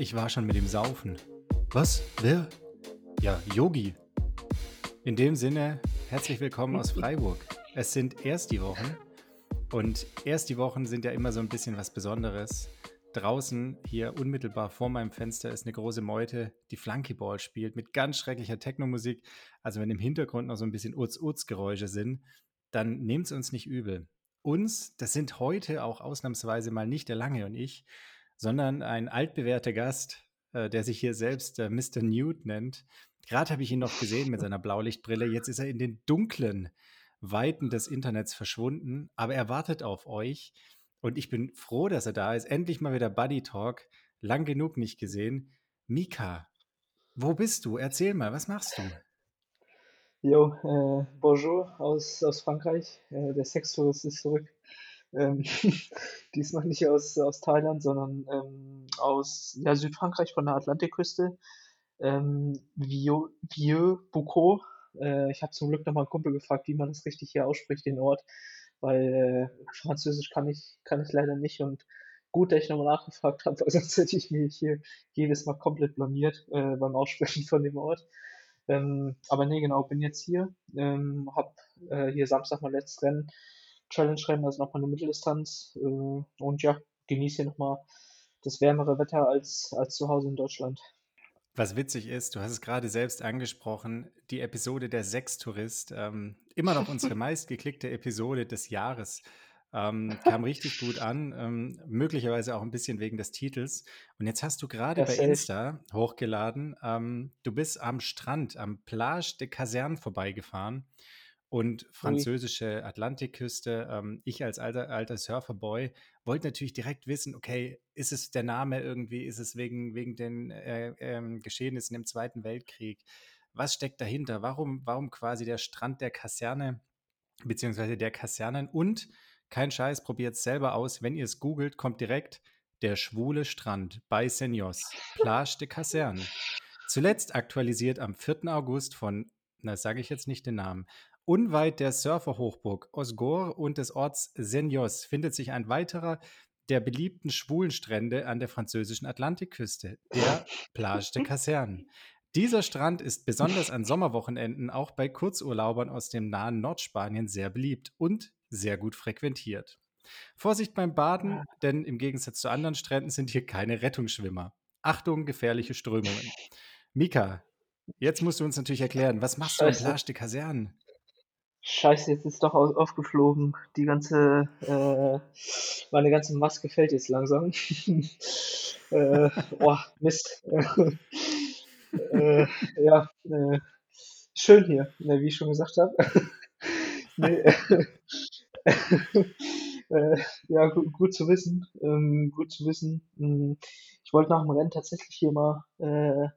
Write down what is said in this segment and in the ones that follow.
Ich war schon mit dem Saufen. Was? Wer? Ja, Yogi. In dem Sinne, herzlich willkommen aus Freiburg. Es sind erst die Wochen und erst die Wochen sind ja immer so ein bisschen was Besonderes. Draußen, hier unmittelbar vor meinem Fenster, ist eine große Meute, die Flunkyball spielt mit ganz schrecklicher Technomusik. Also wenn im Hintergrund noch so ein bisschen Urz-Urz-Geräusche sind, dann nehmt es uns nicht übel. Uns, das sind heute auch ausnahmsweise mal nicht der Lange und ich, sondern ein altbewährter Gast, äh, der sich hier selbst äh, Mr. Newt nennt. Gerade habe ich ihn noch gesehen mit seiner Blaulichtbrille. Jetzt ist er in den dunklen Weiten des Internets verschwunden, aber er wartet auf euch. Und ich bin froh, dass er da ist. Endlich mal wieder Buddy Talk. Lang genug nicht gesehen. Mika, wo bist du? Erzähl mal, was machst du? Jo, äh, bonjour aus, aus Frankreich. Äh, der Sextourist ist zurück. Ähm, diesmal nicht aus, aus Thailand, sondern ähm, aus ja, Südfrankreich von der Atlantikküste. Ähm, Vieux, Vieux Boucau. Äh, ich habe zum Glück nochmal einen Kumpel gefragt, wie man das richtig hier ausspricht, den Ort, weil äh, Französisch kann ich, kann ich leider nicht und gut, dass ich nochmal nachgefragt habe, weil sonst hätte ich mich hier jedes Mal komplett blamiert äh, beim Aussprechen von dem Ort. Ähm, aber nee, genau, bin jetzt hier, ähm, hab äh, hier Samstag mein letztes Rennen Challenge-Rennen, also nochmal eine Mitteldistanz. Äh, und ja, genieße hier nochmal das wärmere Wetter als, als zu Hause in Deutschland. Was witzig ist, du hast es gerade selbst angesprochen, die Episode der Sechstourist, ähm, immer noch unsere meistgeklickte Episode des Jahres. Ähm, kam richtig gut an, ähm, möglicherweise auch ein bisschen wegen des Titels. Und jetzt hast du gerade bei Insta hochgeladen, ähm, du bist am Strand, am Plage de Caserne vorbeigefahren und französische Atlantikküste. Ähm, ich als alter, alter Surferboy wollte natürlich direkt wissen, okay, ist es der Name irgendwie, ist es wegen, wegen den äh, äh, Geschehnissen im Zweiten Weltkrieg? Was steckt dahinter? Warum, warum quasi der Strand der Kaserne, beziehungsweise der Kasernen? Und kein Scheiß, probiert es selber aus. Wenn ihr es googelt, kommt direkt der schwule Strand bei Senyos, Plage de Kaserne. Zuletzt aktualisiert am 4. August von, na, sage ich jetzt nicht den Namen, Unweit der Surferhochburg Osgore und des Orts Senyos findet sich ein weiterer der beliebten schwulen Strände an der französischen Atlantikküste, der Plage de Caserne. Dieser Strand ist besonders an Sommerwochenenden auch bei Kurzurlaubern aus dem nahen Nordspanien sehr beliebt und sehr gut frequentiert. Vorsicht beim Baden, denn im Gegensatz zu anderen Stränden sind hier keine Rettungsschwimmer. Achtung, gefährliche Strömungen. Mika, jetzt musst du uns natürlich erklären, was machst du an Plage de Caserne? Scheiße, jetzt ist doch aufgeflogen. Die ganze, äh, meine ganze Maske fällt jetzt langsam. äh, oh, Mist. äh, ja, äh, schön hier, ne, wie ich schon gesagt habe. nee, äh, ja, gut, gut, zu wissen. Ähm, gut zu wissen. Hm, ich wollte nach dem Rennen tatsächlich hier mal äh,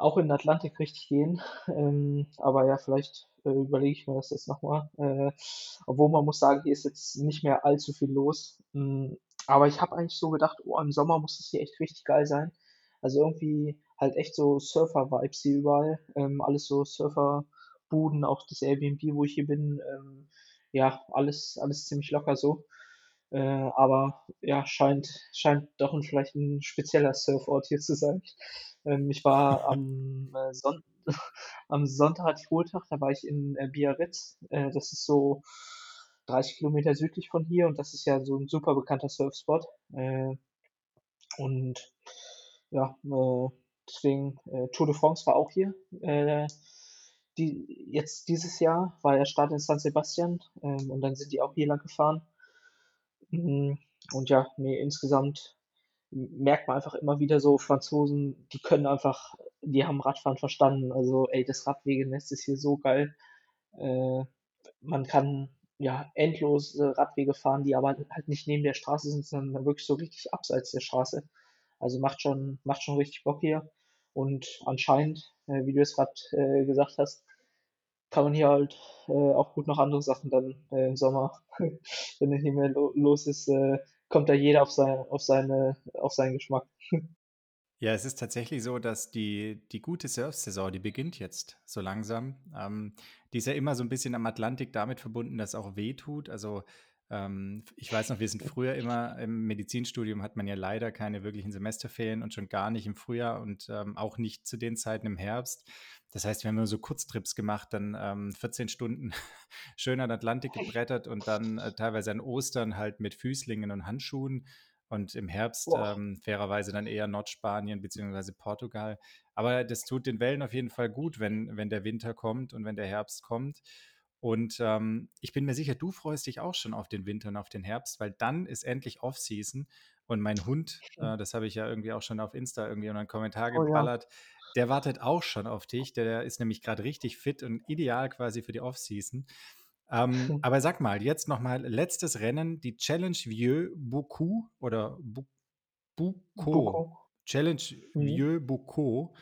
auch in den Atlantik richtig gehen. Ähm, aber ja, vielleicht äh, überlege ich mir das jetzt nochmal. Äh, obwohl man muss sagen, hier ist jetzt nicht mehr allzu viel los. Ähm, aber ich habe eigentlich so gedacht, oh, im Sommer muss das hier echt richtig geil sein. Also irgendwie halt echt so Surfer-Vibes hier überall. Ähm, alles so Surfer-Buden, auch das Airbnb, wo ich hier bin. Ähm, ja, alles, alles ziemlich locker so. Äh, aber ja, scheint, scheint doch ein, vielleicht ein spezieller Surfort hier zu sein. Ähm, ich war am, äh, Son am Sonntag Ruhetag, da war ich in äh, Biarritz. Äh, das ist so 30 Kilometer südlich von hier und das ist ja so ein super bekannter Surfspot. Äh, und ja, äh, deswegen äh, Tour de France war auch hier. Die, jetzt dieses Jahr war der Start in San Sebastian ähm, und dann sind die auch hier lang gefahren. Mhm. Und ja, nee, insgesamt merkt man einfach immer wieder so, Franzosen, die können einfach, die haben Radfahren verstanden. Also, ey, das Radwegenetz ist hier so geil. Äh, man kann ja endlose Radwege fahren, die aber halt nicht neben der Straße sind, sondern wirklich so richtig abseits der Straße. Also macht schon, macht schon richtig Bock hier. Und anscheinend, äh, wie du es gerade äh, gesagt hast, kann man hier halt äh, auch gut noch andere Sachen dann äh, im Sommer, wenn es nicht mehr lo los ist, äh, kommt da jeder auf, sein, auf, seine, auf seinen Geschmack. Ja, es ist tatsächlich so, dass die, die gute Surf-Saison, die beginnt jetzt so langsam. Ähm, die ist ja immer so ein bisschen am Atlantik damit verbunden, dass auch weh tut. Also Ähm, ich weiß noch, wir sind früher immer im Medizinstudium hat man ja leider keine wirklichen Semesterferien und schon gar nicht im Frühjahr und ähm, auch nicht zu den Zeiten im Herbst. Das heißt, wir haben immer so Kurztrips gemacht, dann ähm, 14 Stunden schön an Atlantik gebrettert und dann äh, teilweise an Ostern halt mit Füßlingen und Handschuhen und im Herbst ähm, fairerweise dann eher Nordspanien bzw. Portugal. Aber das tut den Wellen auf jeden Fall gut, wenn, wenn der Winter kommt und wenn der Herbst kommt. Und ähm, ich bin mir sicher, du freust dich auch schon auf den Winter und auf den Herbst, weil dann ist endlich Off-Season. Und mein Hund, äh, das habe ich ja irgendwie auch schon auf Insta irgendwie in einen Kommentar Oh ja. Der wartet auch schon auf dich. Der, ist nämlich gerade richtig fit und ideal quasi für die Off-Season. Ähm, aber sag mal, jetzt nochmal letztes Rennen, die Challenge Vieux Boucou oder Bu-. Boko. Challenge Mhm. Vieux Boucau.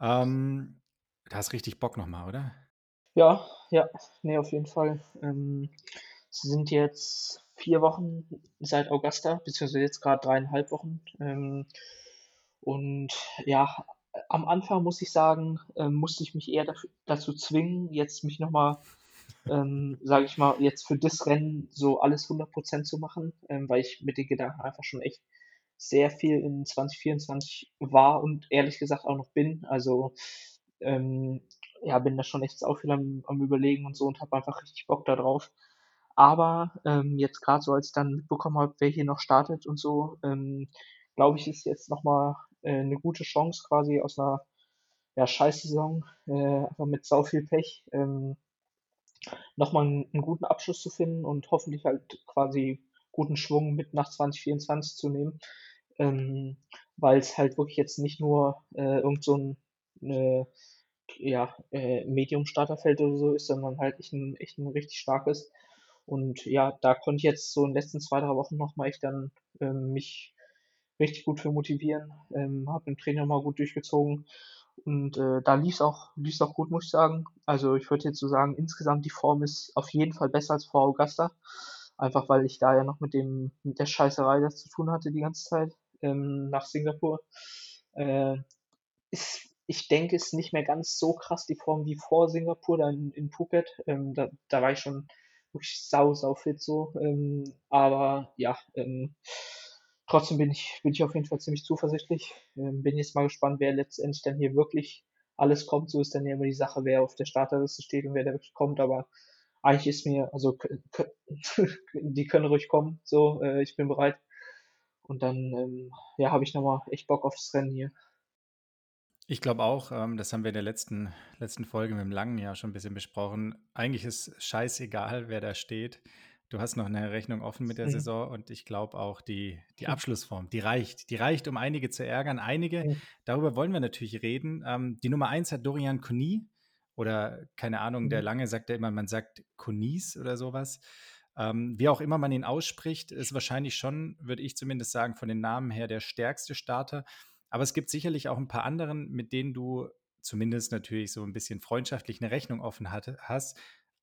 Ähm, da hast richtig Bock nochmal, oder? Ja, ja, ne, auf jeden Fall. Ähm, es sind jetzt vier Wochen seit Augusta, beziehungsweise jetzt gerade dreieinhalb Wochen. Ähm, und ja, am Anfang muss ich sagen, ähm, musste ich mich eher dafür, dazu zwingen, jetzt mich nochmal, ähm, sage ich mal, jetzt für das Rennen so alles 100% zu machen, ähm, weil ich mit den Gedanken einfach schon echt sehr viel in 2024 war und ehrlich gesagt auch noch bin. Also ähm, ja, bin da schon echt auch viel am, am Überlegen und so und habe einfach richtig Bock da drauf. Aber ähm, jetzt gerade so, als ich dann mitbekommen habe, wer hier noch startet und so, ähm, glaube ich, ist jetzt nochmal äh, eine gute Chance quasi aus einer ja, Scheißsaison, äh, einfach mit sau viel Pech, ähm, nochmal einen, einen guten Abschluss zu finden und hoffentlich halt quasi guten Schwung mit nach 2024 zu nehmen. Ähm, weil es halt wirklich jetzt nicht nur äh, irgend so ein äh, ja, äh, Medium-Starterfeld oder so ist, sondern halt echt ein, echt ein richtig starkes. Und ja, da konnte ich jetzt so in den letzten zwei, drei Wochen nochmal echt dann ähm, mich richtig gut für motivieren. Ähm, habe den Trainer mal gut durchgezogen. Und äh, da lief es auch, lief's auch gut, muss ich sagen. Also ich würde jetzt so sagen, insgesamt die Form ist auf jeden Fall besser als vor Augusta. Einfach weil ich da ja noch mit dem, mit der Scheißerei das zu tun hatte die ganze Zeit ähm, nach Singapur. Äh, ist, ich denke, ist nicht mehr ganz so krass die Form wie vor Singapur, da in, in Phuket. Ähm, da, da war ich schon wirklich sau, sau fit so. Ähm, aber ja, ähm, trotzdem bin ich, bin ich auf jeden Fall ziemlich zuversichtlich. Ähm, bin jetzt mal gespannt, wer letztendlich dann hier wirklich alles kommt. So ist dann ja immer die Sache, wer auf der Starterliste steht und wer da wirklich kommt. Aber eigentlich ist mir, also die können ruhig kommen. So, äh, ich bin bereit. Und dann, ähm, ja, habe ich nochmal echt Bock aufs Rennen hier. Ich glaube auch, ähm, das haben wir in der letzten, letzten Folge mit dem Langen ja schon ein bisschen besprochen. Eigentlich ist scheißegal, wer da steht. Du hast noch eine Rechnung offen mit der Mhm. Saison und ich glaube auch, die, die Abschlussform, die reicht. Die reicht, um einige zu ärgern. Einige, Mhm. darüber wollen wir natürlich reden. Ähm, die Nummer eins hat Dorian Koni oder keine Ahnung, der Mhm. Lange sagt ja immer, man sagt Konis oder sowas. Ähm, wie auch immer man ihn ausspricht, ist wahrscheinlich schon, würde ich zumindest sagen, von den Namen her der stärkste Starter. Aber es gibt sicherlich auch ein paar anderen, mit denen du zumindest natürlich so ein bisschen freundschaftlich eine Rechnung offen hatte, hast.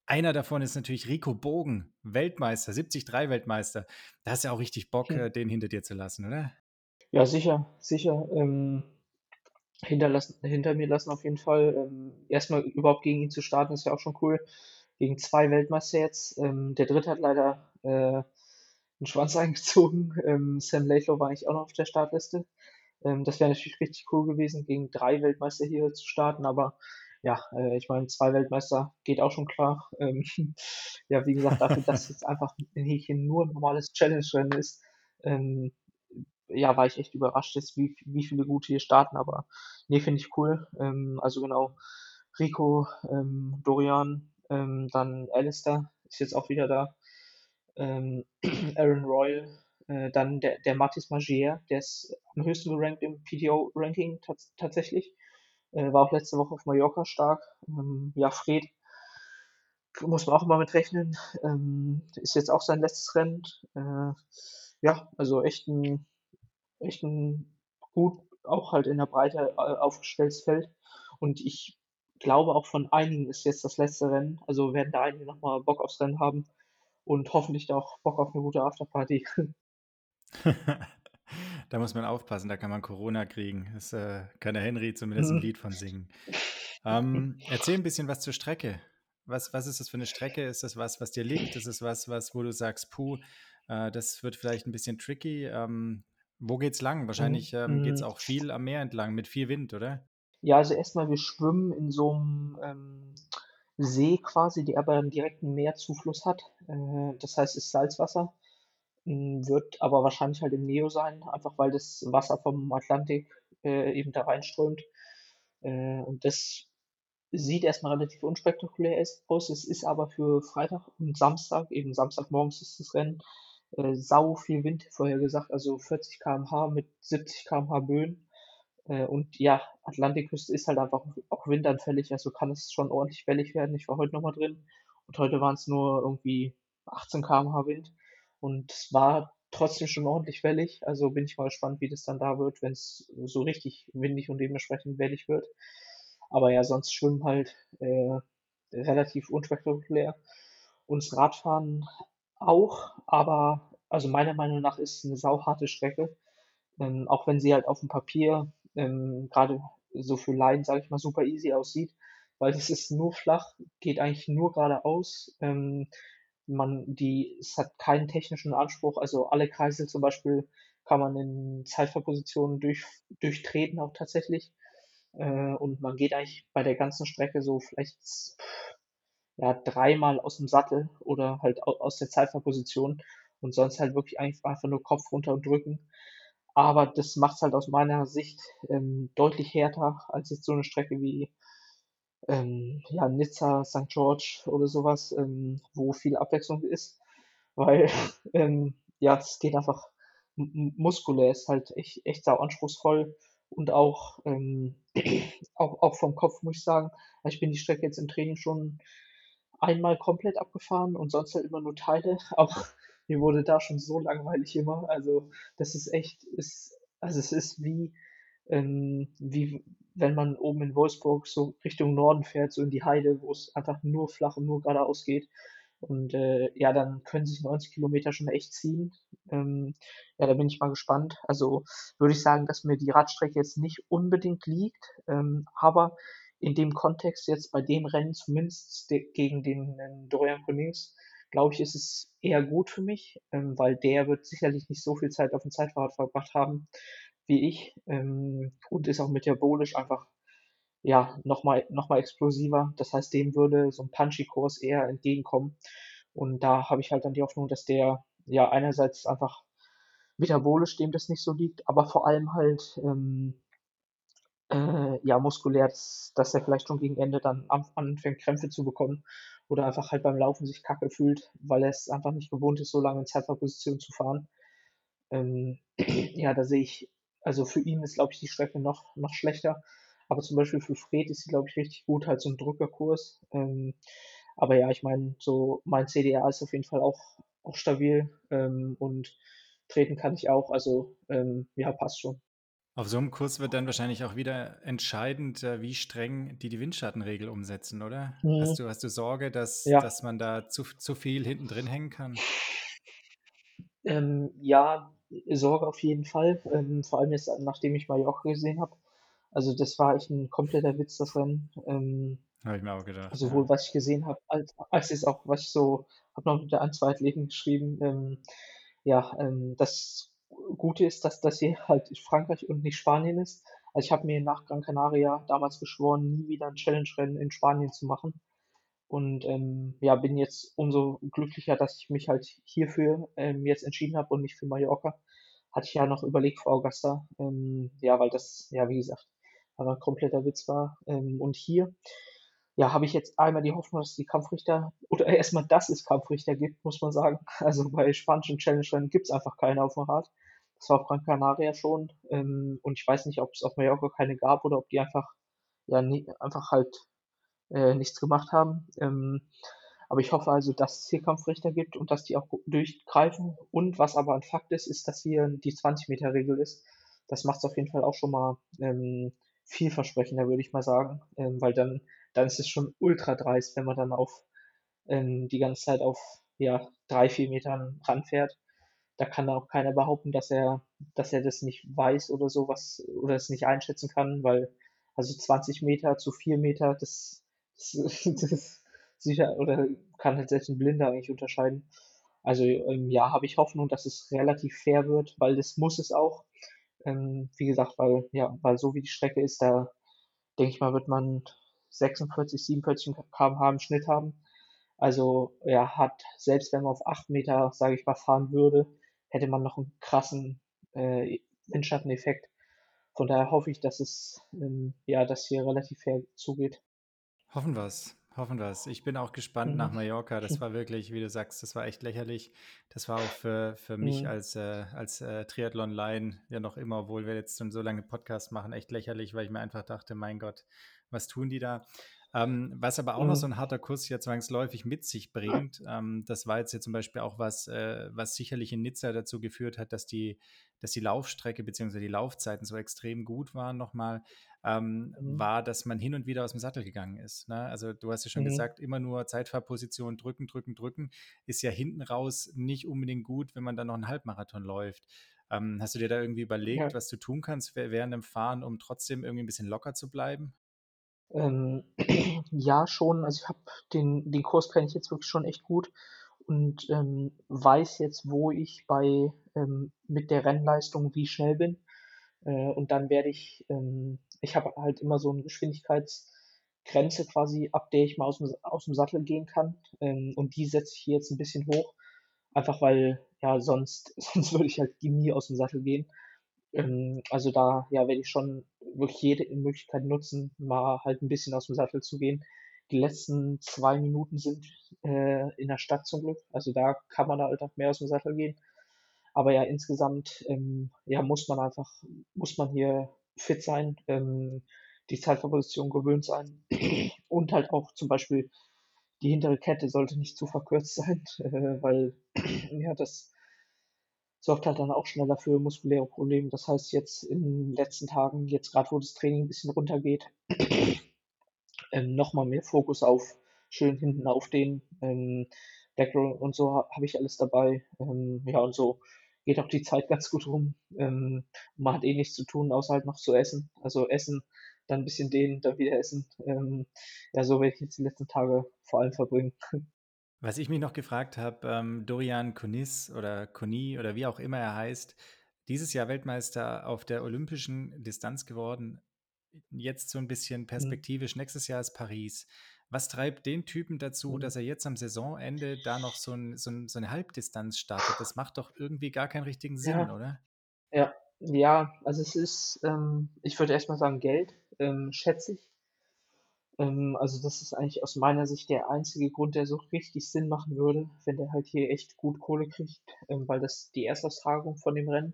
Einer davon ist natürlich Rico Bogen, Weltmeister, 73 Weltmeister. Da hast du ja auch richtig Bock, Hm. äh, den hinter dir zu lassen, oder? Ja, sicher, sicher. Ähm, hinterlassen, hinter mir lassen auf jeden Fall. Ähm, erstmal überhaupt gegen ihn zu starten, ist ja auch schon cool. Gegen zwei Weltmeister jetzt. Ähm, der dritte hat leider äh, einen Schwanz eingezogen. Ähm, Sam Laidlaw war eigentlich auch noch auf der Startliste. Ähm, das wäre natürlich richtig cool gewesen, gegen drei Weltmeister hier zu starten, aber ja, äh, ich meine, zwei Weltmeister geht auch schon klar. Ähm, ja, wie gesagt, dafür, dass jetzt einfach hier nur ein normales Challenge-Rennen ist, ähm, ja, war ich echt überrascht, jetzt, wie, wie viele gute hier starten, aber nee, finde ich cool. Ähm, also genau, Rico, ähm, Dorian, ähm, dann Alistair ist jetzt auch wieder da. Ähm, Aaron Royal, äh, dann der, der Mathis Magier, der ist am höchsten gerankt im PTO-Ranking tats tatsächlich. Äh, war auch letzte Woche auf Mallorca stark. Ähm, ja, Fred muss man auch immer mit rechnen. Ähm, ist jetzt auch sein letztes Rennen. Äh, ja, also echt ein, echt ein gut, auch halt in der Breite äh, aufgestelltes Feld. Und ich glaube auch von einigen ist jetzt das letzte Rennen. Also werden da einige nochmal Bock aufs Rennen haben und hoffentlich auch Bock auf eine gute Afterparty. da muss man aufpassen, da kann man Corona kriegen. Das äh, kann der Henry zumindest ein Mhm. Lied von singen. Ähm, erzähl ein bisschen was zur Strecke. Was, was ist das für eine Strecke? Ist das was, was dir liegt? Ist es was, was, wo du sagst, puh, äh, das wird vielleicht ein bisschen tricky? Ähm, wo geht's lang? Wahrscheinlich ähm, geht es Mhm. auch viel am Meer entlang mit viel Wind, oder? Ja, also erstmal wir schwimmen in so einem ähm, See quasi, der aber 'n direkten Meerzufluss hat. Äh, das heißt, es ist Salzwasser, hm, wird aber wahrscheinlich halt im Neo sein, einfach weil das Wasser vom Atlantik, äh, eben da reinströmt. Äh, und das sieht erstmal relativ unspektakulär aus. Es ist aber für Freitag und Samstag eben Samstagmorgens ist das Rennen, äh, sau viel Wind vorhergesagt, also 40 km/h mit 70 km/h Böen. Äh, und ja, Atlantikküste ist halt einfach auch windanfällig, also kann es schon ordentlich wellig werden. Ich war heute noch mal drin und heute waren es nur irgendwie 18 km/h Wind und es war trotzdem schon ordentlich wellig. Also bin ich mal gespannt, wie das dann da wird, wenn es so richtig windig und dementsprechend wellig wird. Aber ja, sonst Schwimmen halt äh, relativ unspektakulär. Und das Radfahren auch, aber also meiner Meinung nach ist es eine sauharte Strecke. Ähm, auch wenn sie halt auf dem Papier ähm, gerade so für Laien, sage ich mal, super easy aussieht, weil es ist nur flach, geht eigentlich nur geradeaus. Ähm, man, die, es hat keinen technischen Anspruch, also alle Kreisel zum Beispiel kann man in Zeitfahrpositionen durch, durchtreten auch tatsächlich. Äh, und man geht eigentlich bei der ganzen Strecke so vielleicht ja, dreimal aus dem Sattel oder halt aus der Zeitfahrposition und sonst halt wirklich einfach nur Kopf runter und drücken. Aber das macht es halt aus meiner Sicht ähm, deutlich härter als jetzt so eine Strecke wie ähm, ja, Nizza, St. George oder sowas, ähm, wo viel Abwechslung ist, weil ähm, ja, es geht einfach muskulär, ist halt echt, echt sau anspruchsvoll und auch, ähm, auch, auch vom Kopf muss ich sagen, ich bin die Strecke jetzt im Training schon einmal komplett abgefahren und sonst halt immer nur Teile, aber mir wurde da schon so langweilig immer. Also das ist echt, ist, also es ist wie, ähm, wie wenn man oben in Wolfsburg so Richtung Norden fährt, so in die Heide, wo es einfach nur flach und nur geradeaus geht. Und äh, ja, dann können sich 90 Kilometer schon echt ziehen. Ähm, ja, da bin ich mal gespannt. Also würde ich sagen, dass mir die Radstrecke jetzt nicht unbedingt liegt, ähm, aber in dem Kontext jetzt bei dem Rennen zumindest gegen den äh, Dorian Cummings, glaube ich, ist es eher gut für mich, ähm, weil der wird sicherlich nicht so viel Zeit auf dem Zeitfahrrad verbracht haben wie ich ähm, und ist auch metabolisch einfach ja nochmal noch mal explosiver. Das heißt, dem würde so ein Punchy-Kurs eher entgegenkommen. Und da habe ich halt dann die Hoffnung, dass der ja einerseits einfach metabolisch dem das nicht so liegt, aber vor allem halt ähm, äh, ja, muskulär, dass, dass er vielleicht schon gegen Ende dann anfängt, Krämpfe zu bekommen oder einfach halt beim Laufen sich kacke fühlt, weil er es einfach nicht gewohnt ist, so lange in Zeitfahrposition zu fahren. Ähm, ja, da sehe ich, also für ihn ist, glaube ich, die Strecke noch, noch schlechter. Aber zum Beispiel für Fred ist sie, glaube ich, richtig gut, halt so ein Drückerkurs. Ähm, aber ja, ich meine, so mein CDA ist auf jeden Fall auch, auch stabil ähm, und treten kann ich auch. Also ähm, ja, passt schon. Auf so einem Kurs wird dann wahrscheinlich auch wieder entscheidend, äh, wie streng die die Windschattenregel umsetzen, oder? Mhm. Hast du, hast du Sorge, dass, Ja. dass man da zu, zu viel hinten drin hängen kann? Ähm, ja, Sorge auf jeden Fall. Ähm, vor allem jetzt, nachdem ich Mallorca gesehen habe. Also das war echt ein kompletter Witz, das Rennen. Ähm, Habe ich mir auch gedacht. sowohl Ja. was ich gesehen habe, als, als es auch, was ich so, habe noch mit der ein, zwei Athleten geschrieben. Ähm, ja, ähm, das Gute ist, dass das hier halt Frankreich und nicht Spanien ist. Also ich habe mir nach Gran Canaria damals geschworen, nie wieder ein Challenge-Rennen in Spanien zu machen. Und ähm, ja, bin jetzt umso glücklicher, dass ich mich halt hierfür ähm, jetzt entschieden habe und nicht für Mallorca. Hatte ich ja noch überlegt vor Augusta. Ähm, ja, weil das, ja, wie gesagt, aber ein kompletter Witz war. Ähm, und hier, ja, habe ich jetzt einmal die Hoffnung, dass die Kampfrichter, oder erstmal, dass es Kampfrichter gibt, muss man sagen. Also bei spanischen Challenge-Rennen gibt es einfach keine auf dem Rad. Das war auf Gran Canaria schon. Ähm, und ich weiß nicht, ob es auf Mallorca keine gab oder ob die einfach, ja, nie, einfach halt äh, nichts gemacht haben. Ähm, aber ich hoffe also, dass es hier Kampfrichter gibt und dass die auch durchgreifen. Und was aber ein Fakt ist, ist, dass hier die 20-Meter-Regel ist. Das macht es auf jeden Fall auch schon mal ähm, vielversprechender, würde ich mal sagen. Ähm, weil dann, dann ist es schon ultra dreist, wenn man dann auf ähm, die ganze Zeit auf ja, drei, vier Metern ranfährt. Da kann auch keiner behaupten, dass er, dass er das nicht weiß oder sowas oder es nicht einschätzen kann, weil also 20 Meter zu 4 Meter, das, das, das sicher oder kann halt selbst ein Blinder eigentlich unterscheiden. Also ähm, ja, habe ich Hoffnung, dass es relativ fair wird, weil das muss es auch. Ähm, wie gesagt, weil ja, weil so wie die Strecke ist, da denke ich mal, wird man 46, 47 km/h im Schnitt haben. Also ja, hat, selbst wenn man auf 8 Meter, sage ich mal, fahren würde, hätte man noch einen krassen äh, Windschatteneffekt. Von daher hoffe ich, dass es ähm, ja, dass hier relativ fair zugeht. Hoffen wir es. Hoffen wir es. Ich bin auch gespannt mhm. nach Mallorca. Das war wirklich, wie du sagst, das war echt lächerlich. Das war auch für, für mich mhm. als, äh, als äh, Triathlon-Line ja noch immer, obwohl wir jetzt schon so lange Podcast machen, echt lächerlich, weil ich mir einfach dachte, mein Gott, was tun die da? Ähm, was aber auch mhm. noch so ein harter Kurs ja zwangsläufig mit sich bringt, ähm, das war jetzt hier zum Beispiel auch was, äh, was sicherlich in Nizza dazu geführt hat, dass die, dass die Laufstrecke bzw. die Laufzeiten so extrem gut waren nochmal, ähm, mhm. war, dass man hin und wieder aus dem Sattel gegangen ist. Ne? Also du hast ja schon mhm. gesagt, immer nur Zeitfahrposition drücken, drücken, drücken, ist ja hinten raus nicht unbedingt gut, wenn man dann noch einen Halbmarathon läuft. Ähm, hast du dir da irgendwie überlegt, ja. was du tun kannst während dem Fahren, um trotzdem irgendwie ein bisschen locker zu bleiben? Ähm, ja, schon. Also ich habe den, den Kurs kenne ich jetzt wirklich schon echt gut und ähm, weiß jetzt, wo ich bei ähm, mit der Rennleistung wie schnell bin. Äh, und dann werde ich, ähm, ich habe halt immer so eine Geschwindigkeitsgrenze quasi, ab der ich mal aus dem, aus dem Sattel gehen kann. Ähm, und die setze ich hier jetzt ein bisschen hoch. Einfach weil, ja, sonst, sonst würde ich halt nie aus dem Sattel gehen. Ähm, also da ja, werde ich schon wirklich jede Möglichkeit nutzen, mal halt ein bisschen aus dem Sattel zu gehen. Die letzten zwei Minuten sind äh, in der Stadt zum Glück. Also da kann man halt auch mehr aus dem Sattel gehen. Aber ja, insgesamt ähm, ja, muss man einfach, muss man hier fit sein, ähm, die Zeitverposition gewöhnt sein und halt auch zum Beispiel die hintere Kette sollte nicht zu verkürzt sein, äh, weil ja, das sorgt halt dann auch schneller für muskuläre Probleme. Das heißt, jetzt in den letzten Tagen, jetzt gerade wo das Training ein bisschen runtergeht, ähm, nochmal mehr Fokus auf schön hinten auf den ähm, Background und so habe ich alles dabei. Ähm, ja, und so geht auch die Zeit ganz gut rum. Ähm, man hat eh nichts zu tun, außer halt noch zu essen. Also essen, dann ein bisschen dehnen, dann wieder essen. Ähm, ja, so werde ich jetzt die letzten Tage vor allem verbringen. Was ich mich noch gefragt habe, ähm, Dorian Kunis oder Koni oder wie auch immer er heißt, dieses Jahr Weltmeister auf der olympischen Distanz geworden. Jetzt so ein bisschen mhm. perspektivisch. Nächstes Jahr ist Paris. Was treibt den Typen dazu, mhm. dass er jetzt am Saisonende da noch so, ein, so, ein, so, eine Halbdistanz startet? Das macht doch irgendwie gar keinen richtigen Sinn, ja. oder? Ja, ja, also es ist, ähm, ich würde erstmal sagen, Geld, ähm, schätze ich. Ähm, also das ist eigentlich aus meiner Sicht der einzige Grund, der so richtig Sinn machen würde, wenn der halt hier echt gut Kohle kriegt, ähm, weil das die Erstaustragung von dem Rennen.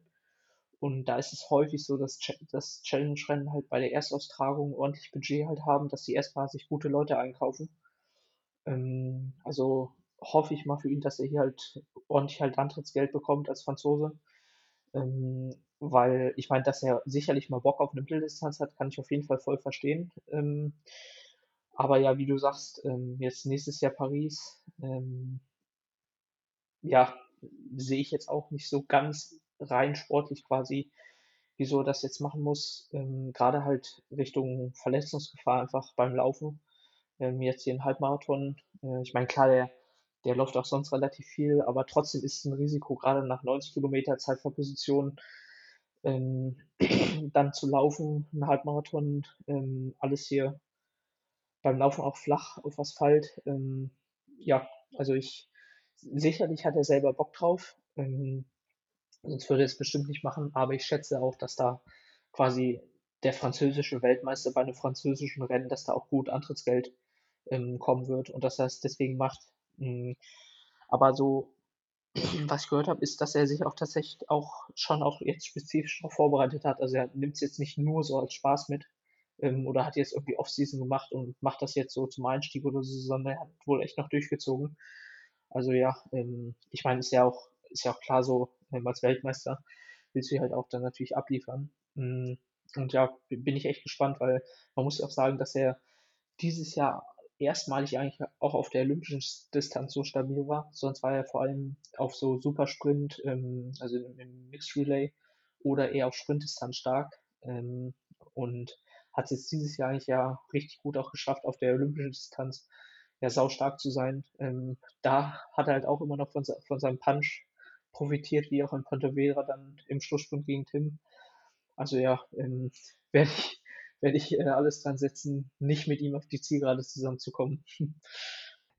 Und da ist es häufig so, dass das Challenge-Rennen halt bei der Erstaustragung ordentlich Budget halt haben, dass sie erstmal sich gute Leute einkaufen. Ähm, also hoffe ich mal für ihn, dass er hier halt ordentlich halt Antrittsgeld bekommt als Franzose. Ähm, weil ich meine, dass er sicherlich mal Bock auf eine Mitteldistanz hat, kann ich auf jeden Fall voll verstehen. Ähm, aber ja, wie du sagst, ähm, jetzt nächstes Jahr Paris, ähm, ja, sehe ich jetzt auch nicht so ganz rein sportlich quasi, wieso er das jetzt machen muss. Ähm, Gerade halt Richtung Verletzungsgefahr einfach beim Laufen. Ähm, jetzt hier ein Halbmarathon. Äh, ich meine, klar, der, der läuft auch sonst relativ viel, aber trotzdem ist es ein Risiko, gerade nach 90 Kilometer Zeitverposition ähm, dann zu laufen, ein Halbmarathon, ähm, alles hier beim Laufen auch flach auf Asphalt. Ähm, ja, also ich, sicherlich hat er selber Bock drauf. Ähm, sonst würde er es bestimmt nicht machen, aber ich schätze auch, dass da quasi der französische Weltmeister bei einem französischen Rennen, dass da auch gut Antrittsgeld ähm, kommen wird und dass er es deswegen macht. Ähm, aber so, was ich gehört habe, ist, dass er sich auch tatsächlich auch schon auch jetzt spezifisch darauf vorbereitet hat. Also er nimmt es jetzt nicht nur so als Spaß mit, ähm, oder hat jetzt irgendwie Offseason gemacht und macht das jetzt so zum Einstieg oder so, sondern er hat wohl echt noch durchgezogen. Also ja, ähm, ich meine, ist ja auch, ist ja auch klar so, ähm, als Weltmeister willst du halt auch dann natürlich abliefern. Mm, und ja, bin ich echt gespannt, weil man muss auch sagen, dass er dieses Jahr erstmalig eigentlich auch auf der olympischen Distanz so stabil war. Sonst war er vor allem auf so Supersprint, ähm, also im Mixed Relay oder eher auf Sprintdistanz stark. Ähm, und hat es dieses Jahr eigentlich ja richtig gut auch geschafft auf der olympischen Distanz ja, saustark zu sein. Ähm, da hat er halt auch immer noch von, von seinem Punch profitiert, wie auch in Pontevedra dann im Schlusssprint gegen Tim. Also ja, ähm, werde ich, werd ich äh, alles dran setzen, nicht mit ihm auf die Zielgerade zusammenzukommen.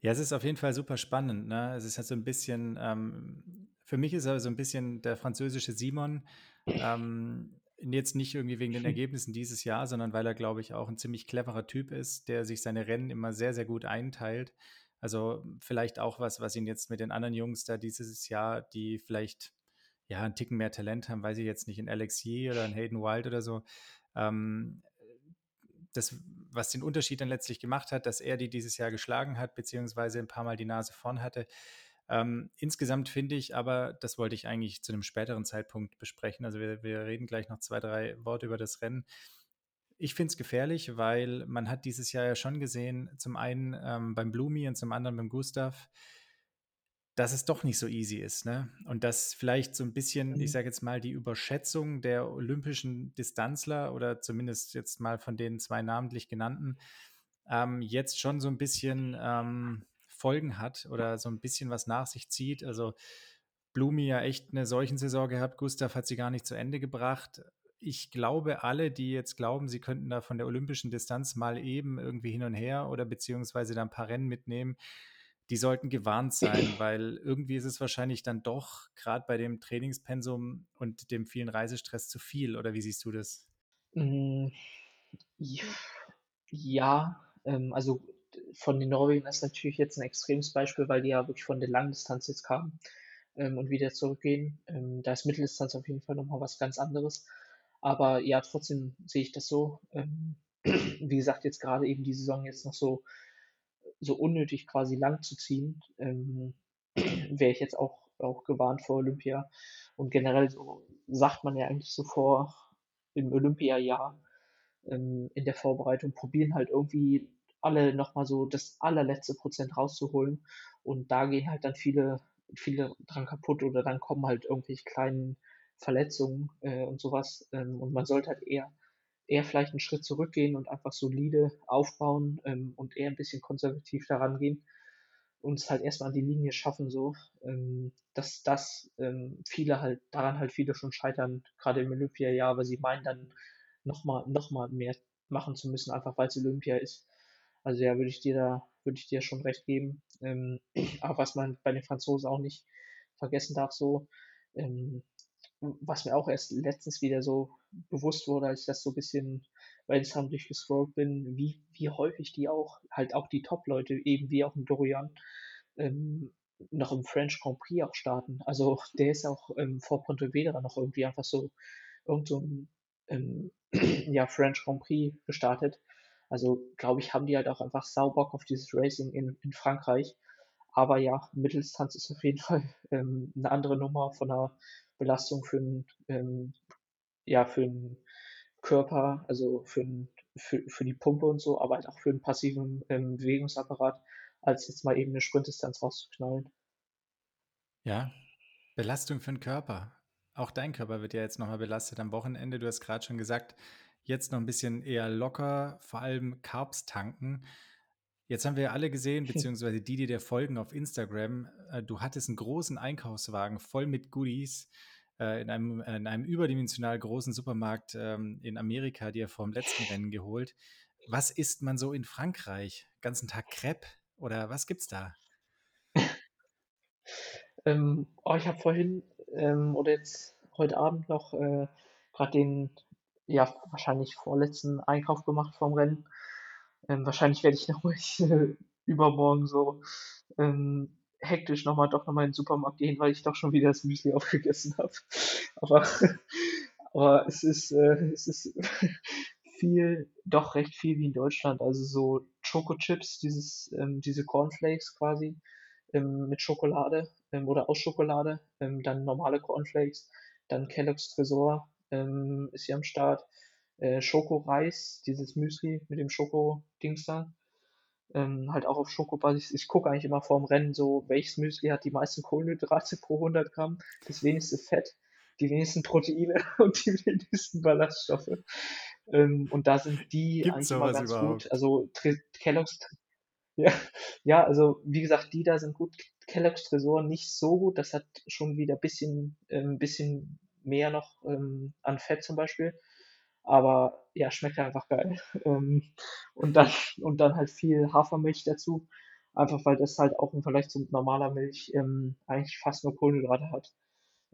Ja, es ist auf jeden Fall super spannend. Ne? Es ist halt so ein bisschen, ähm, für mich ist er so ein bisschen der französische Simon. Ähm, jetzt nicht irgendwie wegen den Ergebnissen dieses Jahr, sondern weil er, glaube ich, auch ein ziemlich cleverer Typ ist, der sich seine Rennen immer sehr, sehr gut einteilt. Also vielleicht auch was, was ihn jetzt mit den anderen Jungs da dieses Jahr, die vielleicht ja einen Ticken mehr Talent haben, weiß ich jetzt nicht, in Alexi oder in Hayden Wild oder so. Ähm, das, was den Unterschied dann letztlich gemacht hat, dass er die dieses Jahr geschlagen hat, beziehungsweise ein paar Mal die Nase vorn hatte, ähm, insgesamt finde ich aber, das wollte ich eigentlich zu einem späteren Zeitpunkt besprechen. Also wir, wir reden gleich noch zwei, drei Worte über das Rennen. Ich finde es gefährlich, weil man hat dieses Jahr ja schon gesehen, zum einen ähm, beim Blumi und zum anderen beim Gustav, dass es doch nicht so easy ist. Ne? Und dass vielleicht so ein bisschen, mhm. ich sage jetzt mal, die Überschätzung der olympischen Distanzler oder zumindest jetzt mal von den zwei namentlich genannten, ähm, jetzt schon so ein bisschen ähm, Folgen hat oder so ein bisschen was nach sich zieht. Also Blumi ja echt eine solchen Saison gehabt, Gustav hat sie gar nicht zu Ende gebracht. Ich glaube, alle, die jetzt glauben, sie könnten da von der olympischen Distanz mal eben irgendwie hin und her oder beziehungsweise da ein paar Rennen mitnehmen, die sollten gewarnt sein, weil irgendwie ist es wahrscheinlich dann doch gerade bei dem Trainingspensum und dem vielen Reisestress zu viel. Oder wie siehst du das? Mm, ja, ähm, also von den Norwegern ist natürlich jetzt ein extremes Beispiel, weil die ja wirklich von der Langdistanz jetzt kamen ähm, und wieder zurückgehen. Ähm, da ist Mitteldistanz auf jeden Fall nochmal was ganz anderes. Aber ja, trotzdem sehe ich das so. Ähm, wie gesagt, jetzt gerade eben die Saison jetzt noch so, so unnötig quasi lang zu ziehen, ähm, wäre ich jetzt auch, auch gewarnt vor Olympia. Und generell so sagt man ja eigentlich so vor im Olympiajahr ähm, in der Vorbereitung, probieren halt irgendwie alle nochmal so das allerletzte Prozent rauszuholen. Und da gehen halt dann viele, viele dran kaputt oder dann kommen halt irgendwelche kleinen Verletzungen äh, und sowas. Ähm, und man sollte halt eher, eher vielleicht einen Schritt zurückgehen und einfach solide aufbauen ähm, und eher ein bisschen konservativ daran gehen und es halt erstmal an die Linie schaffen, so, ähm, dass das ähm, viele halt, daran halt viele schon scheitern, gerade im Olympia-Jahr, weil sie meinen dann nochmal noch mal mehr machen zu müssen, einfach weil es Olympia ist. Also ja, würde ich dir da, würde ich dir schon recht geben. Ähm, aber was man bei den Franzosen auch nicht vergessen darf, so, ähm, was mir auch erst letztens wieder so bewusst wurde, als ich das so ein bisschen bei Instagram durchgescrollt bin, wie, wie häufig die auch, halt auch die Top-Leute, eben wie auch ein Dorian, ähm, noch im French Grand Prix auch starten. Also der ist auch ähm, vor Pontevedra noch irgendwie einfach so irgend so ein ähm, ja, French Grand Prix gestartet. Also, glaube ich, haben die halt auch einfach sau Bock auf dieses Racing in, in Frankreich. Aber ja, Mitteldistanz ist auf jeden Fall ähm, eine andere Nummer von der Belastung für einen, ähm, ja, für einen Körper, also für, ein, für, für die Pumpe und so, aber halt auch für einen passiven ähm, Bewegungsapparat, als jetzt mal eben eine Sprintdistanz rauszuknallen. Ja, Belastung für den Körper. Auch dein Körper wird ja jetzt nochmal belastet am Wochenende. Du hast gerade schon gesagt, Jetzt noch ein bisschen eher locker, vor allem Carbs tanken. Jetzt haben wir alle gesehen, beziehungsweise die, die dir folgen auf Instagram, äh, du hattest einen großen Einkaufswagen voll mit Goodies äh, in, einem, in einem überdimensional großen Supermarkt ähm, in Amerika dir vor dem letzten Rennen geholt. Was isst man so in Frankreich? Ganzen Tag Crepe oder was gibt's da? ähm, oh, ich habe vorhin ähm, oder jetzt heute Abend noch äh, gerade den ja, wahrscheinlich vorletzten Einkauf gemacht vom Rennen. Ähm, wahrscheinlich werde ich nochmal äh, übermorgen so ähm, hektisch nochmal doch nochmal in den Supermarkt gehen, weil ich doch schon wieder das Müsli aufgegessen habe. Aber, aber es ist, äh, es ist viel, doch recht viel wie in Deutschland. Also so Choco-Chips, dieses, ähm, diese Cornflakes quasi ähm, mit Schokolade ähm, oder aus Schokolade, ähm, dann normale Cornflakes, dann Kellogg's Tresor, ähm, ist hier am Start. Äh, Schokoreis, dieses Müsli mit dem Schoko-Dings da. Ähm, halt auch auf Schokobasis. Ich gucke eigentlich immer vorm Rennen so, welches Müsli hat die meisten Kohlenhydrate pro 100 Gramm, das wenigste Fett, die wenigsten Proteine und die wenigsten Ballaststoffe. Ähm, und da sind die Gibt's eigentlich immer ganz überhaupt? gut. Also Kellogg's, Ja, ja, also wie gesagt, die da sind gut. Kellogg's Tresor nicht so gut. Das hat schon wieder ein bisschen, ähm, bisschen mehr noch ähm, an Fett zum Beispiel. Aber ja, schmeckt einfach geil. Ähm, und, dann, und dann halt viel Hafermilch dazu. Einfach weil das halt auch im Vergleich zu normaler Milch ähm, eigentlich fast nur Kohlenhydrate hat.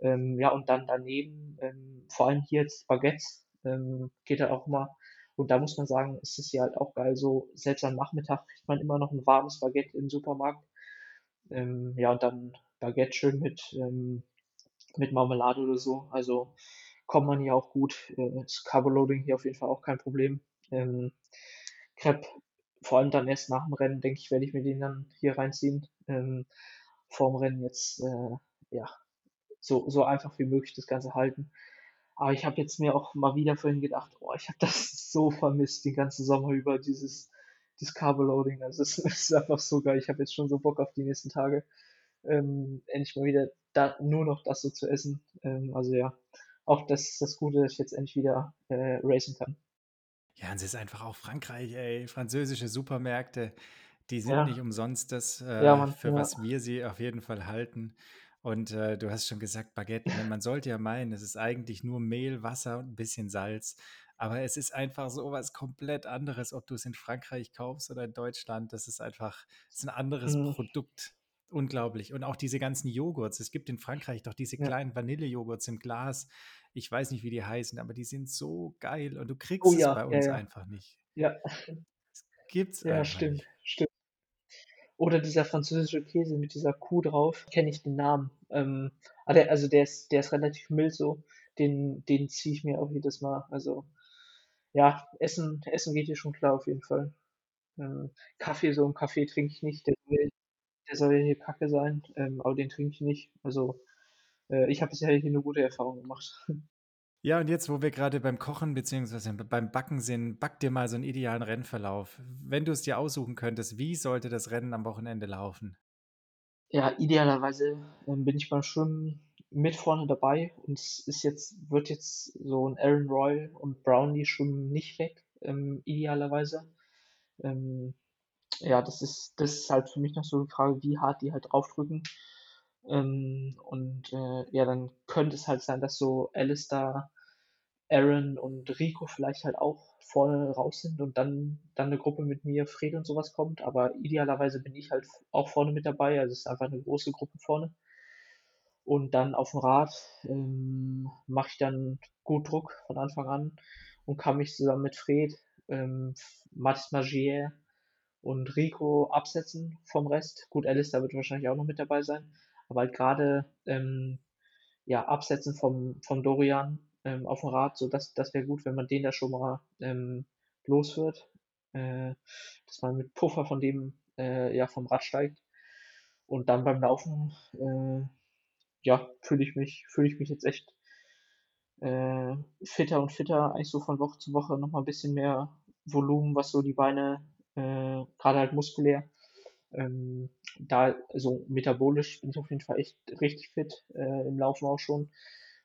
Ähm, ja, und dann daneben, ähm, vor allem hier jetzt Baguettes, ähm, geht halt auch immer. Und da muss man sagen, ist es ja halt auch geil, so selbst am Nachmittag kriegt man immer noch ein warmes Baguette im Supermarkt. Ähm, ja, und dann Baguette schön mit, ähm, mit Marmelade oder so. Also kommt man hier auch gut. Äh, das Carboloading hier auf jeden Fall auch kein Problem. Ähm, Crepe, vor allem dann erst nach dem Rennen, denke ich, werde ich mir den dann hier reinziehen. Ähm, vorm Rennen jetzt, äh, ja, so, so einfach wie möglich das Ganze halten. Aber ich habe jetzt mir auch mal wieder vorhin gedacht, oh, ich habe das so vermisst, den ganzen Sommer über, dieses, dieses Carboloading. Also es ist einfach so geil. Ich habe jetzt schon so Bock auf die nächsten Tage. Ähm, endlich mal wieder da, nur noch das so zu essen. Ähm, also ja, auch das ist das Gute, dass ich jetzt endlich wieder äh, racen kann. Ja, und es ist einfach auch Frankreich, ey. Französische Supermärkte, die sind ja. nicht umsonst das, äh, ja, Mann, für ja. was wir sie auf jeden Fall halten. Und äh, du hast schon gesagt, Baguette. Ne? Man sollte ja meinen, es ist eigentlich nur Mehl, Wasser und ein bisschen Salz. Aber es ist einfach so was komplett anderes, ob du es in Frankreich kaufst oder in Deutschland. Das ist einfach das ist ein anderes mhm. Produkt. Unglaublich. Und auch diese ganzen Joghurts. Es gibt in Frankreich doch diese ja. kleinen Vanillejoghurts im Glas. Ich weiß nicht, wie die heißen, aber die sind so geil und du kriegst oh, ja, es bei uns ja, einfach nicht. Ja. Das gibt's Ja, stimmt, nicht. stimmt. Oder dieser französische Käse mit dieser Kuh drauf, kenne ich den Namen. Ähm, ah, also der ist, der ist relativ mild so. Den, den ziehe ich mir auch jedes Mal. Also ja, Essen, Essen geht hier schon klar auf jeden Fall. Ähm, Kaffee, so einen Kaffee trinke ich nicht. Der der soll ja hier kacke sein, ähm, aber den trinke ich nicht. Also äh, ich habe bisher hier eine gute Erfahrung gemacht. Ja, und jetzt, wo wir gerade beim Kochen bzw. beim Backen sind, back dir mal so einen idealen Rennverlauf. Wenn du es dir aussuchen könntest, wie sollte das Rennen am Wochenende laufen? Ja, idealerweise ähm, bin ich beim Schwimmen mit vorne dabei und es ist jetzt, wird jetzt so ein Aaron Roy und Brownie schwimmen nicht weg, ähm, idealerweise. Ähm, ja, das ist, das ist halt für mich noch so die Frage, wie hart die halt draufdrücken. Ähm, und äh, ja, dann könnte es halt sein, dass so Alistair, Aaron und Rico vielleicht halt auch vorne raus sind und dann, dann eine Gruppe mit mir, Fred und sowas kommt. Aber idealerweise bin ich halt auch vorne mit dabei. Also es ist einfach eine große Gruppe vorne. Und dann auf dem Rad ähm, mache ich dann gut Druck von Anfang an und kann mich zusammen mit Fred, ähm, Mathis Magier, und Rico absetzen vom Rest. Gut, Alistair wird wahrscheinlich auch noch mit dabei sein, aber halt gerade ähm, ja, absetzen vom, vom Dorian ähm, auf dem Rad, so das, das wäre gut, wenn man den da schon mal ähm, los wird, äh, dass man mit Puffer von dem äh, ja vom Rad steigt und dann beim Laufen äh, ja fühle ich mich fühle ich mich jetzt echt äh, fitter und fitter eigentlich so von Woche zu Woche noch mal ein bisschen mehr Volumen, was so die Beine äh, gerade halt muskulär. Ähm, da, also metabolisch bin ich auf jeden Fall echt richtig fit, äh, im Laufen auch schon.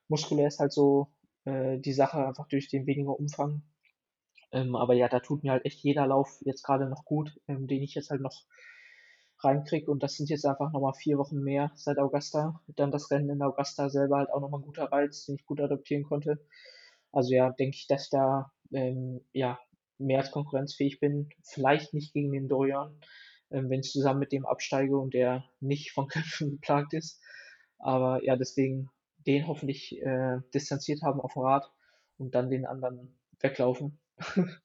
Muskulär ist halt so äh, die Sache, einfach durch den weniger Umfang. Ähm, aber ja, da tut mir halt echt jeder Lauf jetzt gerade noch gut, ähm, den ich jetzt halt noch reinkriege. Und das sind jetzt einfach nochmal vier Wochen mehr seit Augusta. Dann das Rennen in Augusta selber halt auch nochmal ein guter Reiz, den ich gut adaptieren konnte. Also ja, denke ich, dass da ähm, ja mehr als konkurrenzfähig bin. Vielleicht nicht gegen den Dorian, ähm, wenn ich zusammen mit dem absteige und der nicht von Kämpfen geplagt ist. Aber ja, deswegen den hoffentlich äh, distanziert haben auf dem Rad und dann den anderen weglaufen.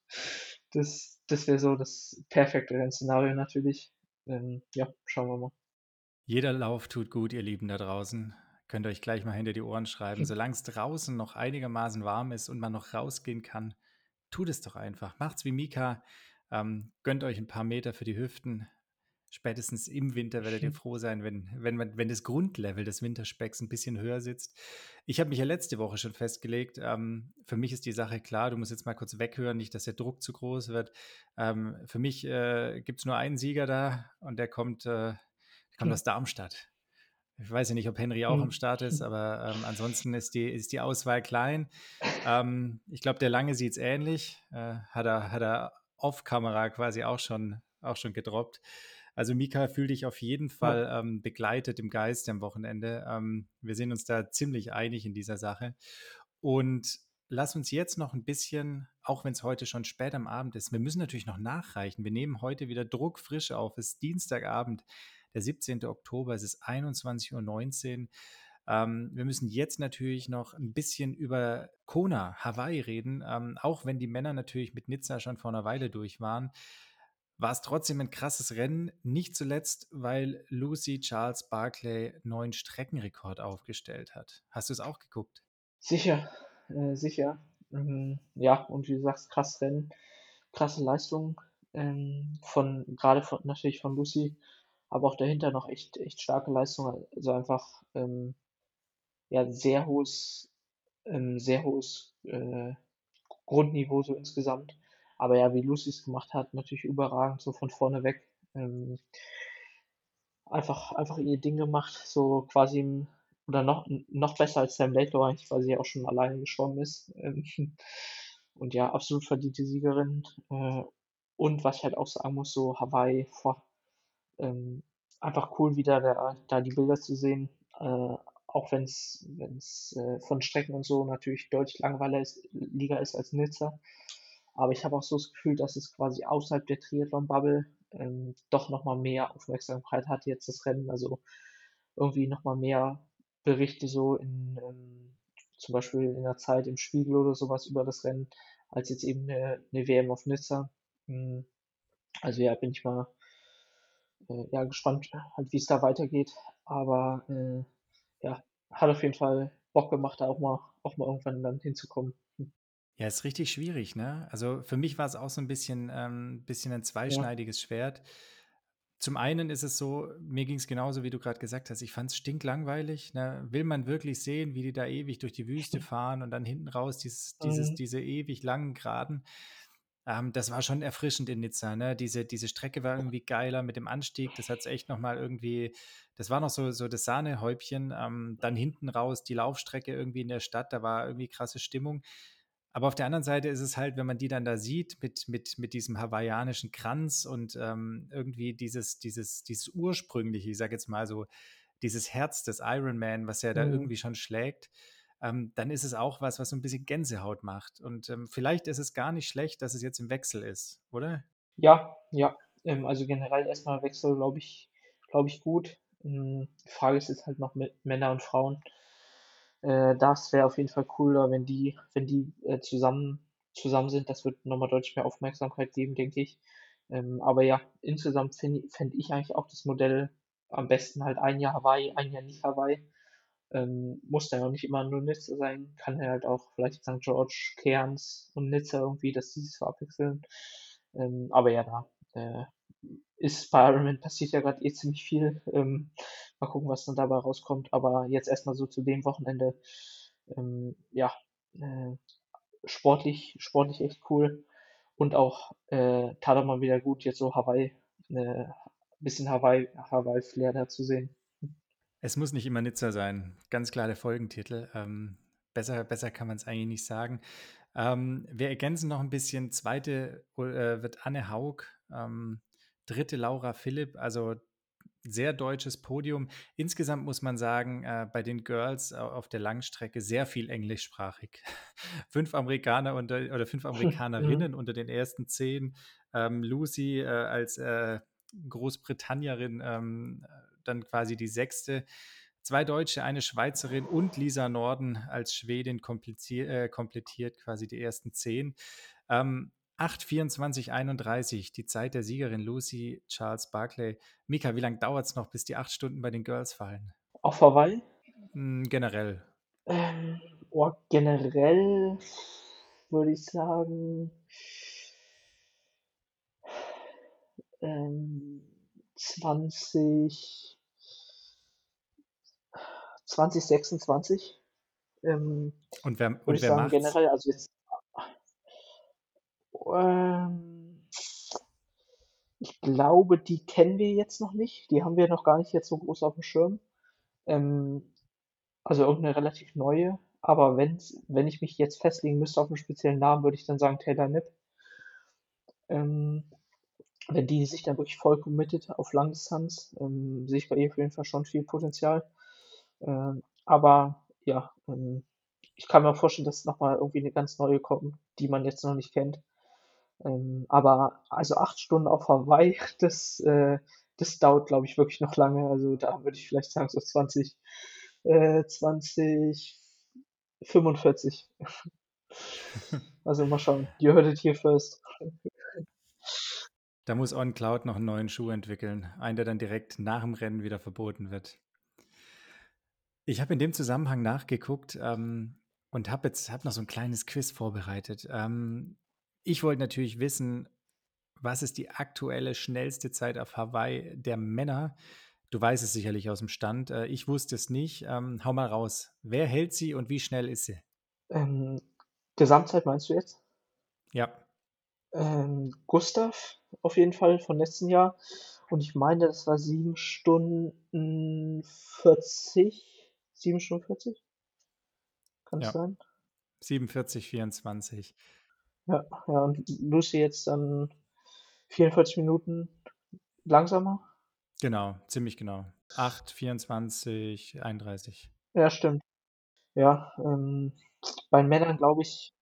das das wäre so das perfekte Szenario natürlich. Ähm, ja, schauen wir mal. Jeder Lauf tut gut, ihr Lieben da draußen. Könnt ihr euch gleich mal hinter die Ohren schreiben. Solange es draußen noch einigermaßen warm ist und man noch rausgehen kann, tut es doch einfach. Macht's wie Mika. Ähm, gönnt euch ein paar Meter für die Hüften. Spätestens im Winter werdet ihr froh sein, wenn, wenn, man, wenn das Grundlevel des Winterspecks ein bisschen höher sitzt. Ich habe mich ja letzte Woche schon festgelegt. Ähm, für mich ist die Sache klar, du musst jetzt mal kurz weghören, nicht, dass der Druck zu groß wird. Ähm, für mich äh, gibt es nur einen Sieger da und der kommt, äh, der kommt aus Darmstadt. Ich weiß ja nicht, ob Henry auch hm. am Start ist, aber ähm, ansonsten ist die, ist die Auswahl klein. Ähm, ich glaube, der Lange sieht es ähnlich. Äh, hat er, hat er off-Kamera quasi auch schon auch schon gedroppt. Also Mika, fühl dich auf jeden Fall ähm, begleitet im Geist am Wochenende. Ähm, wir sind uns da ziemlich einig in dieser Sache. Und lass uns jetzt noch ein bisschen, auch wenn es heute schon spät am Abend ist, wir müssen natürlich noch nachreichen. Wir nehmen heute wieder druckfrisch auf. Es ist Dienstagabend, der 17. Oktober, es ist 21.19 Uhr. Ähm, wir müssen jetzt natürlich noch ein bisschen über Kona, Hawaii reden. Ähm, auch wenn die Männer natürlich mit Nizza schon vor einer Weile durch waren, war es trotzdem ein krasses Rennen. Nicht zuletzt, weil Lucy Charles Barclay neuen Streckenrekord aufgestellt hat. Hast du es auch geguckt? Sicher, äh, sicher. Ähm, ja, und wie du sagst, krass Rennen, krasse Leistung ähm, von gerade von natürlich von Lucy, aber auch dahinter noch echt echt starke Leistung. Also einfach ähm, ja, sehr hohes, ähm, sehr hohes äh, Grundniveau so insgesamt. Aber ja, wie Lucy es gemacht hat, natürlich überragend, so von vorne weg. Ähm, einfach, einfach ihr Ding gemacht, so quasi oder noch, noch besser als Sam Laidlaw eigentlich, weil sie ja auch schon alleine geschwommen ist. Ähm, und ja, absolut verdiente Siegerin. Äh, und was ich halt auch sagen muss, so Hawaii, boah, ähm, einfach cool wieder da, da die Bilder zu sehen. Äh, auch wenn es äh, von Strecken und so natürlich deutlich langweiliger ist als Nizza. Aber ich habe auch so das Gefühl, dass es quasi außerhalb der Triathlon-Bubble ähm, doch nochmal mehr Aufmerksamkeit hat jetzt das Rennen. Also irgendwie nochmal mehr Berichte so in ähm, zum Beispiel in der Zeit im Spiegel oder sowas über das Rennen, als jetzt eben eine, eine WM auf Nizza. Hm, also ja, bin ich mal äh, ja, gespannt, halt, wie es da weitergeht. Aber äh, ja, hat auf jeden Fall Bock gemacht, da auch mal, auch mal irgendwann dann hinzukommen. Hm. Ja, ist richtig schwierig, ne? Also für mich war es auch so ein bisschen, ähm, bisschen ein zweischneidiges ja. Schwert. Zum einen ist es so, mir ging es genauso, wie du gerade gesagt hast, ich fand es stinklangweilig. Ne? Will man wirklich sehen, wie die da ewig durch die Wüste fahren und dann hinten raus dieses, dieses, mhm. diese ewig langen Geraden? Ähm, das war schon erfrischend in Nizza. Ne? Diese, diese Strecke war irgendwie geiler mit dem Anstieg. Das hat es echt nochmal irgendwie, das war noch so, so das Sahnehäubchen. Ähm, dann hinten raus die Laufstrecke irgendwie in der Stadt, da war irgendwie krasse Stimmung. Aber auf der anderen Seite ist es halt, wenn man die dann da sieht mit, mit, mit diesem hawaiianischen Kranz und ähm, irgendwie dieses, dieses, dieses ursprüngliche, ich sage jetzt mal so, dieses Herz des Ironman, was ja da mhm. irgendwie schon schlägt, ähm, dann ist es auch was, was so ein bisschen Gänsehaut macht. Und ähm, vielleicht ist es gar nicht schlecht, dass es jetzt im Wechsel ist, oder? Ja, ja. Ähm, also generell erstmal Wechsel, glaube ich, glaube ich gut. Hm, die Frage ist jetzt halt noch mit Männern und Frauen. Äh, das wäre auf jeden Fall cooler, wenn die, wenn die äh, zusammen, zusammen sind. Das wird nochmal deutlich mehr Aufmerksamkeit geben, denke ich. Ähm, aber ja, insgesamt fände fänd ich eigentlich auch das Modell am besten halt ein Jahr Hawaii, ein Jahr nicht Hawaii. Ähm, muss dann auch nicht immer nur Nizza sein, kann halt auch vielleicht St. George, Cairns und Nizza irgendwie, dass sie sich so abwechseln. Ähm, aber ja, da äh, ist bei Ironman passiert ja gerade eh ziemlich viel. Ähm, mal gucken, was dann dabei rauskommt. Aber jetzt erstmal so zu dem Wochenende, ähm, ja, äh, sportlich, sportlich echt cool. Und auch äh, tat auch mal wieder gut, jetzt so Hawaii, äh, bisschen Hawaii, Hawaii-Flair da zu sehen. Es muss nicht immer Nizza sein. Ganz klar der Folgentitel. Ähm, besser, besser kann man es eigentlich nicht sagen. Ähm, wir ergänzen noch ein bisschen. Zweite äh, wird Anne Haug, ähm, dritte Laura Philipp, also sehr deutsches Podium. Insgesamt muss man sagen, äh, bei den Girls auf der Langstrecke sehr viel englischsprachig. fünf Amerikaner unter, oder fünf Amerikanerinnen mhm. unter den ersten zehn. Ähm, Lucy äh, als äh, Großbritannierin ähm, dann quasi die sechste. Zwei Deutsche, eine Schweizerin und Lisa Norden als Schwedin äh, komplettiert quasi die ersten zehn. Ähm, 8, 24, 31, die Zeit der Siegerin Lucy Charles Barclay. Mika, wie lange dauert es noch, bis die acht Stunden bei den Girls fallen? Auf Hawaii? Hm, generell. Ähm, oh, generell würde ich sagen, ähm, 20, 2026. Ähm, und wer, und wer macht generell, also jetzt, ähm, ich glaube, die kennen wir jetzt noch nicht. Die haben wir noch gar nicht jetzt so groß auf dem Schirm. Ähm, also irgendeine relativ neue. Aber wenn, wenn ich mich jetzt festlegen müsste auf einen speziellen Namen, würde ich dann sagen Taylor Nipp. Ähm, wenn die sich dann wirklich voll committet auf Langdistanz, ähm, sehe ich bei ihr auf jeden Fall schon viel Potenzial. Ähm, aber ja, ähm, ich kann mir vorstellen, dass noch mal irgendwie eine ganz neue kommt, die man jetzt noch nicht kennt. Ähm, aber also acht Stunden auf Hawaii, das, äh, das dauert, glaube ich, wirklich noch lange. Also da würde ich vielleicht sagen, so 20, äh, 20, 45. Also mal schauen. You heard it here first. Da muss OnCloud noch einen neuen Schuh entwickeln. Einen, der dann direkt nach dem Rennen wieder verboten wird. Ich habe in dem Zusammenhang nachgeguckt ähm, und habe jetzt hab noch so ein kleines Quiz vorbereitet. Ähm, ich wollte natürlich wissen, was ist die aktuelle schnellste Zeit auf Hawaii der Männer? Du weißt es sicherlich aus dem Stand. Äh, ich wusste es nicht. Ähm, hau mal raus. Wer hält sie und wie schnell ist sie? Ähm, Gesamtzeit meinst du jetzt? Ja. Ähm, Gustav auf jeden Fall von letzten Jahr. Und ich meine, das war 7 Stunden 40. 7 Stunden 40? Kann Ja. es sein? 47, 24. Ja, ja, und Lucy jetzt dann 44 Minuten langsamer? Genau, ziemlich genau. 8, 24, 31. Ja, stimmt. Ja, ähm, bei Männern glaube ich,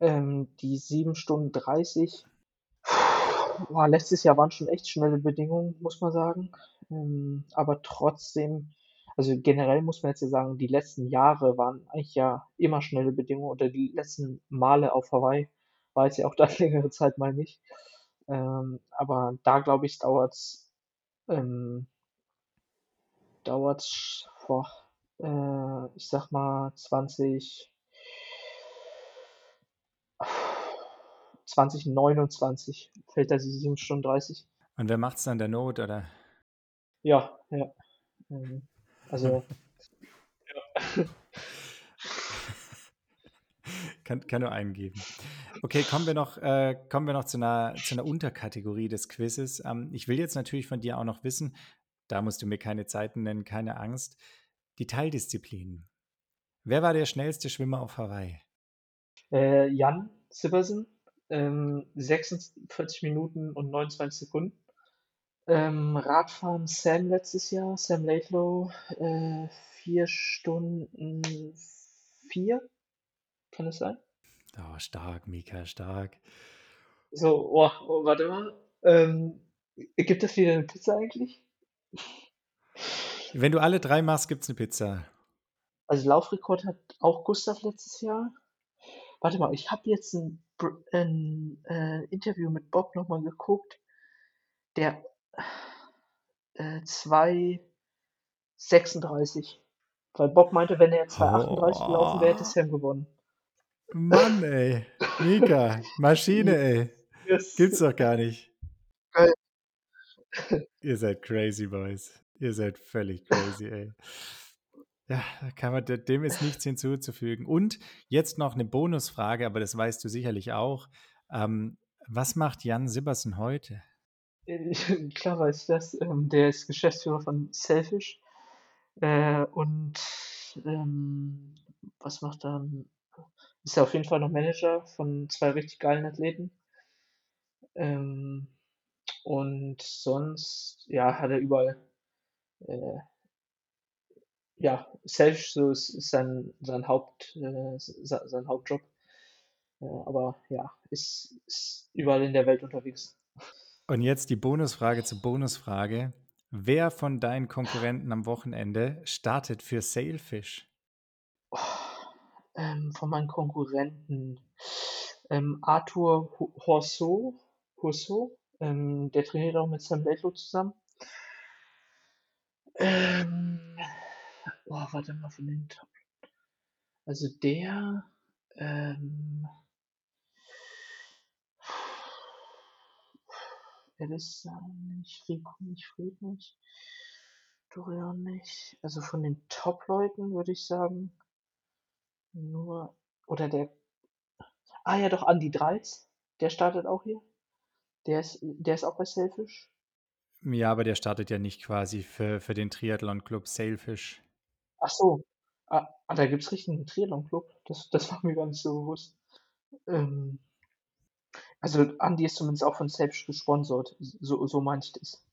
ähm, die 7 Stunden 30. Boah, letztes Jahr waren schon echt schnelle Bedingungen, muss man sagen. Ähm, aber trotzdem, also generell muss man jetzt ja sagen, die letzten Jahre waren eigentlich ja immer schnelle Bedingungen oder die letzten Male auf Hawaii war jetzt ja auch da längere Zeit mal nicht. Ähm, aber da glaube ich, dauert's, ähm, dauert's, boah, äh, ich sag mal 20, 2029 fällt da die 7 Stunden 30. Und wer macht es dann der Not, oder? Ja, ja. Ähm, also, kann, kann nur eingeben. Okay, kommen wir noch, äh, kommen wir noch zu, einer, zu einer Unterkategorie des Quizzes. Ähm, ich will jetzt natürlich von dir auch noch wissen, da musst du mir keine Zeiten nennen, keine Angst, die Teildisziplinen. Wer war der schnellste Schwimmer auf Hawaii? äh, Jan Sibbersen, ähm, 46 Minuten und 29 Sekunden. Ähm, Radfahren Sam letztes Jahr, Sam Laidlow, äh, 4 Stunden 4, kann es sein? Oh, stark, Mika, stark. So, oh, oh warte mal. Ähm, gibt es wieder eine Pizza eigentlich? Wenn du alle drei machst, gibt es eine Pizza. Also Laufrekord hat auch Gustav letztes Jahr. Warte mal, ich habe jetzt ein, Br- ein äh, Interview mit Bob nochmal geguckt. Der äh, 2,36. Weil Bob meinte, wenn er jetzt 2,38 gelaufen wäre, hätte Sam gewonnen. Mann, ey. Mika, Maschine, ey. Yes. Gibt's doch gar nicht. Geil. Ihr seid crazy, Boys. Ihr seid völlig crazy, ey. Ja, kann man, dem ist nichts hinzuzufügen. Und jetzt noch eine Bonusfrage, aber das weißt du sicherlich auch. Ähm, was macht Jan Sibbersen heute? Klar weiß das. Ähm, der ist Geschäftsführer von Selfish. Äh, und ähm, was macht er? Ist er auf jeden Fall noch Manager von zwei richtig geilen Athleten. Ähm, und sonst, ja, hat er überall, äh, ja, Selfish so ist, ist sein, sein Haupt, äh, se- sein Hauptjob. Äh, aber ja, ist, ist überall in der Welt unterwegs. Und jetzt die Bonusfrage zur Bonusfrage. Wer von deinen Konkurrenten am Wochenende startet für Sailfish? Oh, ähm, von meinen Konkurrenten. Ähm, Arthur Hu- Horseau, Horseau ähm, der trainiert auch mit Sam Laidlow zusammen. Ähm, oh, warte mal von den Top. Also der, ähm, Alistair nicht, Rico nicht, Fred nicht, Dorian nicht. Also von den Top-Leuten würde ich sagen, nur, oder der, ah ja doch, Andy Dreiz, der startet auch hier. Der ist, der ist auch bei Selfish. Ja, aber der startet ja nicht quasi für, für den Triathlon-Club Sailfish. Ach so. Ah, ah da gibt's richtig einen Triathlon-Club. Das, das war mir gar nicht so bewusst. Ähm, Also, Andi ist zumindest auch von Selbst gesponsert, so so meine ich das.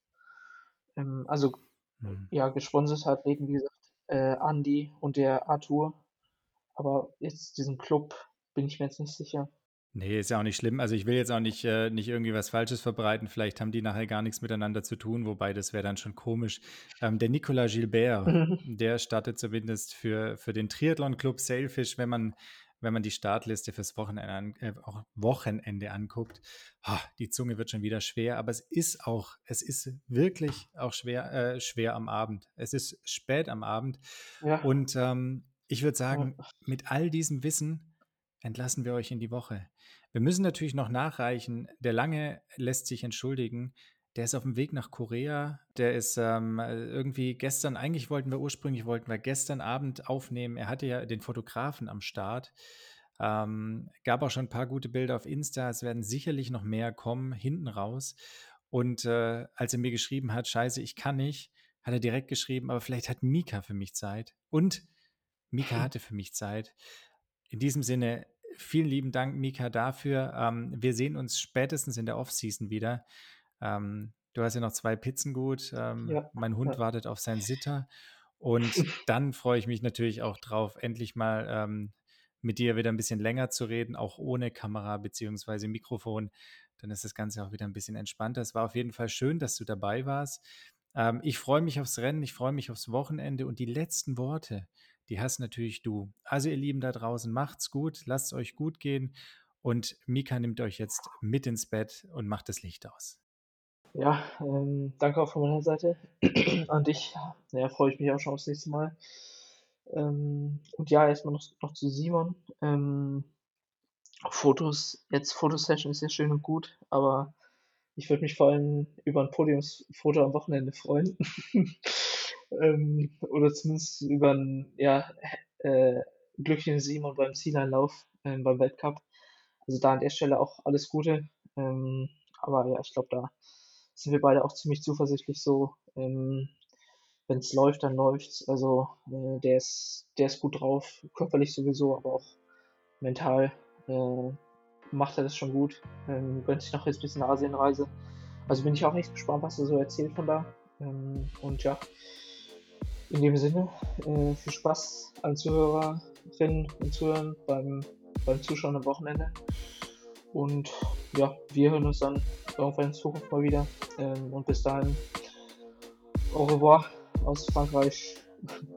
Ähm, also, Mhm. ja, gesponserte Athleten, wie gesagt, äh, Andi und der Arthur, aber jetzt diesen Club bin ich mir jetzt nicht sicher. Ne, ist ja auch nicht schlimm. Also, ich will jetzt auch nicht äh, nicht irgendwie was Falsches verbreiten. Vielleicht haben die nachher gar nichts miteinander zu tun, wobei das wäre dann schon komisch. Ähm, der Nicolas Gilbert, Mhm. der startet zumindest für für den Triathlon-Club Sailfish, wenn man wenn man die Startliste fürs Wochenende an äh, auch Wochenende anguckt. Ha, die Zunge wird schon wieder schwer, aber es ist auch es ist wirklich auch schwer äh, schwer am Abend. Es ist spät am Abend Ja, und, ähm, ich würde ja, sagen, mit all diesem Wissen entlassen wir euch in die Woche. Wir müssen natürlich noch nachreichen. Der Lange lässt sich entschuldigen. Der ist auf dem Weg nach Korea. Der ist ähm, irgendwie gestern, eigentlich wollten wir ursprünglich, wollten wir gestern Abend aufnehmen. Er hatte ja den Fotografen am Start. Ähm, gab auch schon ein paar gute Bilder auf Insta. Es werden sicherlich noch mehr kommen, hinten raus. Und äh, als er mir geschrieben hat, scheiße, ich kann nicht, hat er direkt geschrieben, aber vielleicht hat Mika für mich Zeit. Und Mika hatte für mich Zeit. In diesem Sinne, vielen lieben Dank, Mika, dafür. Ähm, wir sehen uns spätestens in der Offseason wieder. Ähm, du hast ja noch zwei Pizzen gut. Ähm, ja, mein Hund ja. wartet auf seinen Sitter. Und dann freue ich mich natürlich auch drauf, endlich mal ähm, mit dir wieder ein bisschen länger zu reden, auch ohne Kamera bzw. Mikrofon. Dann ist das Ganze auch wieder ein bisschen entspannter. Es war auf jeden Fall schön, dass du dabei warst. Ähm, ich freue mich aufs Rennen, ich freue mich aufs Wochenende und die letzten Worte, die hast natürlich du. Also ihr Lieben da draußen, macht's gut, lasst es euch gut gehen und Mika nimmt euch jetzt mit ins Bett und macht das Licht aus. Ja, ähm, danke auch von meiner Seite an dich. Ja, freue ich mich auch schon aufs nächste Mal. Ähm, und ja, erstmal noch noch zu Simon. Ähm, Fotos jetzt Fotosession ist ja schön und gut, aber ich würde mich vor allem über ein Podiumsfoto am Wochenende freuen. Ähm, oder zumindest über 'n, ja, äh, glücklichen Simon beim Zieleinlauf, ähm, beim Weltcup. Also, da an der Stelle auch alles Gute. Ähm, aber ja, ich glaube, da sind wir beide auch ziemlich zuversichtlich so, ähm, wenn's läuft, dann läuft's. Also, äh, der ist der ist gut drauf, körperlich sowieso, aber auch mental, äh, macht er das schon gut. Ähm, gönnt sich noch jetzt 'n bisschen Asienreise. Also, bin ich auch echt gespannt, was er so erzählt von da. Ähm, und ja, in dem Sinne, äh, viel Spaß allen Zuhörerinnen und Zuhörern beim beim Zuschauen am Wochenende. Und ja, wir hören uns dann irgendwann in Zukunft mal wieder. Ähm, und bis dahin, au revoir aus Frankreich.